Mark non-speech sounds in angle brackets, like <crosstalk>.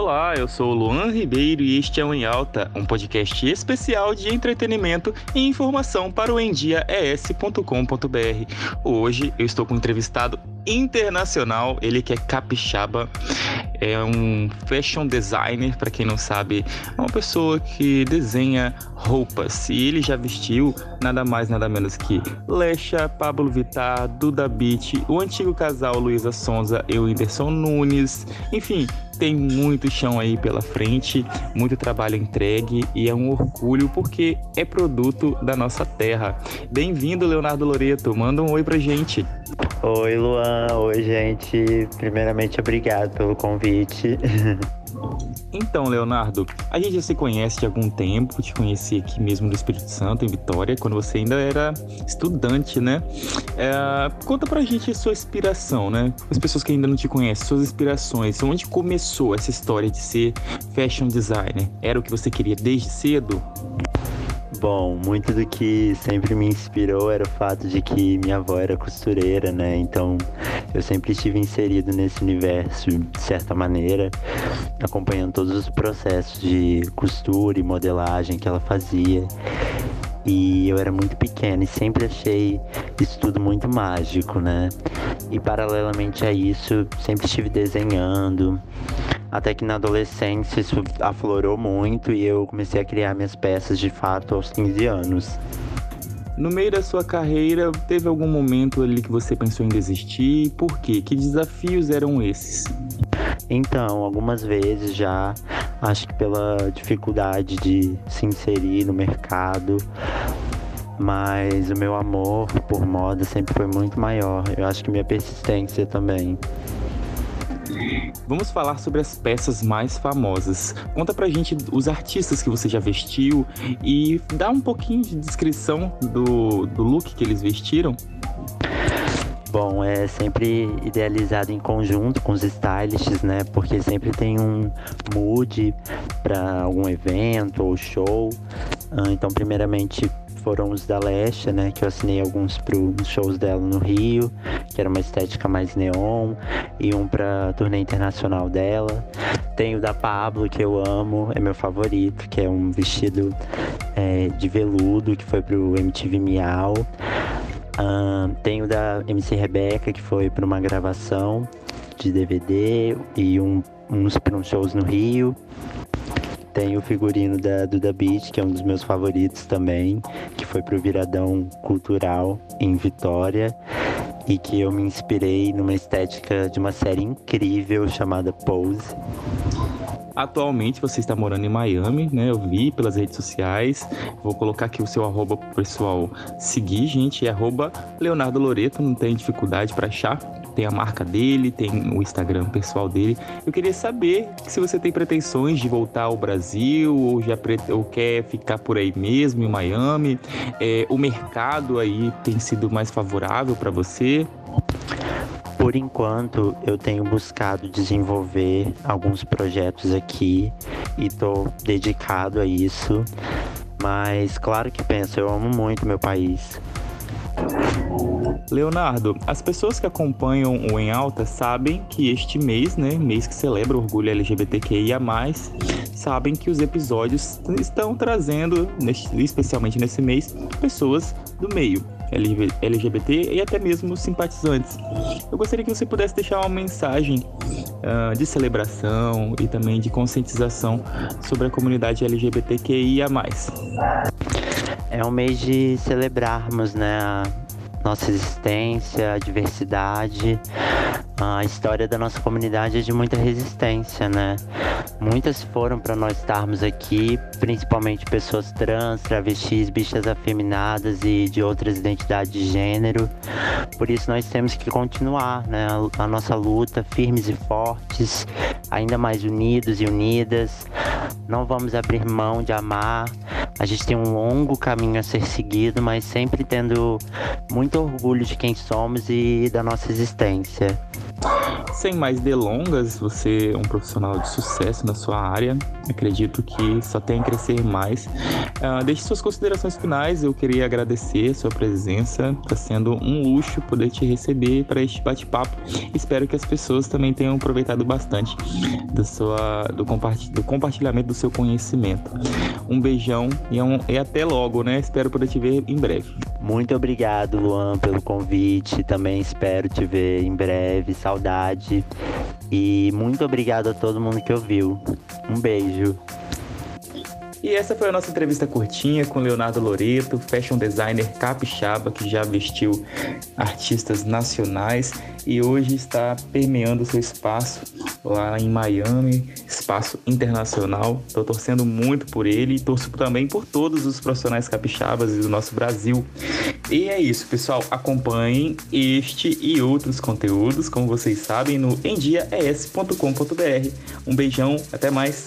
Olá, eu sou o Luan Ribeiro e este é o Em Alta, um podcast especial de entretenimento e informação para o endiaes.com.br. Hoje eu estou com um entrevistado internacional, ele que é capixaba, é um fashion designer, para quem não sabe, é uma pessoa que desenha roupas e ele já vestiu nada mais nada menos que Lecha, Pablo Vittar, Duda Beat, o antigo casal Luísa Sonza e o Whindersson Nunes, enfim, tem muito chão aí pela frente, muito trabalho entregue e é um orgulho porque é produto da nossa terra. Bem-vindo, Leonardo Loreto. Manda um oi pra gente. Oi, Luan. Oi, gente. Primeiramente, obrigado pelo convite. <laughs> Então, Leonardo, a gente já se conhece de algum tempo, te conheci aqui mesmo no Espírito Santo, em Vitória, quando você ainda era estudante, né? É, conta pra gente a sua inspiração, né? As pessoas que ainda não te conhecem, suas inspirações, onde começou essa história de ser fashion designer? Era o que você queria desde cedo? Bom, muito do que sempre me inspirou era o fato de que minha avó era costureira, né? Então eu sempre estive inserido nesse universo de certa maneira, acompanhando todos os processos de costura e modelagem que ela fazia. E eu era muito pequeno e sempre achei isso tudo muito mágico, né? E paralelamente a isso, sempre estive desenhando, até que na adolescência isso aflorou muito e eu comecei a criar minhas peças de fato aos 15 anos. No meio da sua carreira, teve algum momento ali que você pensou em desistir? Por quê? Que desafios eram esses? Então, algumas vezes já, acho que pela dificuldade de se inserir no mercado, mas o meu amor por moda sempre foi muito maior. Eu acho que minha persistência também. Vamos falar sobre as peças mais famosas. Conta pra gente os artistas que você já vestiu e dá um pouquinho de descrição do, do look que eles vestiram. Bom, é sempre idealizado em conjunto com os stylists, né? Porque sempre tem um mood para algum evento ou show. Ah, então, primeiramente, foram os da Lesha, né? Que eu assinei alguns para os shows dela no Rio, que era uma estética mais neon, e um pra turnê internacional dela. Tem o da Pablo, que eu amo, é meu favorito, que é um vestido é, de veludo que foi pro MTV Miau. Um, tem o da MC Rebeca, que foi para uma gravação de DVD e um, uns para uns shows no Rio. Tem o figurino da Duda Beach, que é um dos meus favoritos também, que foi pro Viradão Cultural em Vitória e que eu me inspirei numa estética de uma série incrível chamada Pose. Atualmente você está morando em Miami, né? Eu vi pelas redes sociais. Vou colocar aqui o seu arroba pessoal seguir, gente. É arroba Leonardo Loreto, não tem dificuldade para achar tem a marca dele, tem o Instagram pessoal dele. Eu queria saber se você tem pretensões de voltar ao Brasil ou já ou quer ficar por aí mesmo em Miami. É, o mercado aí tem sido mais favorável para você? Por enquanto, eu tenho buscado desenvolver alguns projetos aqui e estou dedicado a isso. Mas claro que penso, eu amo muito meu país. Leonardo, as pessoas que acompanham o Em Alta sabem que este mês, né, mês que celebra o orgulho LGBTQIA+, sabem que os episódios estão trazendo, especialmente nesse mês, pessoas do meio LGBT e até mesmo simpatizantes. Eu gostaria que você pudesse deixar uma mensagem uh, de celebração e também de conscientização sobre a comunidade LGBTQIA+. É um mês de celebrarmos, né, nossa existência, a diversidade. A história da nossa comunidade é de muita resistência, né? Muitas foram para nós estarmos aqui, principalmente pessoas trans, travestis, bichas afeminadas e de outras identidades de gênero. Por isso nós temos que continuar, né, a, nossa luta firmes e fortes, ainda mais unidos e unidas. Não vamos abrir mão de amar, a gente tem um longo caminho a ser seguido, mas sempre tendo muito orgulho de quem somos e da nossa existência. Sem mais delongas, você é um profissional de sucesso na sua área. Acredito que só tem a crescer mais. Uh, deixe suas considerações finais. Eu queria agradecer sua presença. Está sendo um luxo poder te receber para este bate-papo. Espero que as pessoas também tenham aproveitado bastante do, sua, do, do compartilhamento do seu conhecimento. Um beijão e, um, e até logo, né? Espero poder te ver em breve. Muito obrigado, Luan, pelo convite. Também espero te ver em breve. Saudade. E muito obrigado a todo mundo que ouviu. Um beijo. E essa foi a nossa entrevista curtinha com Leonardo Loreto, fashion designer capixaba que já vestiu artistas nacionais e hoje está permeando seu espaço lá em Miami, espaço internacional. Estou torcendo muito por ele e torço também por todos os profissionais capixabas do nosso Brasil. E é isso, pessoal. Acompanhem este e outros conteúdos, como vocês sabem, no endiaes.com.br. Um beijão, até mais.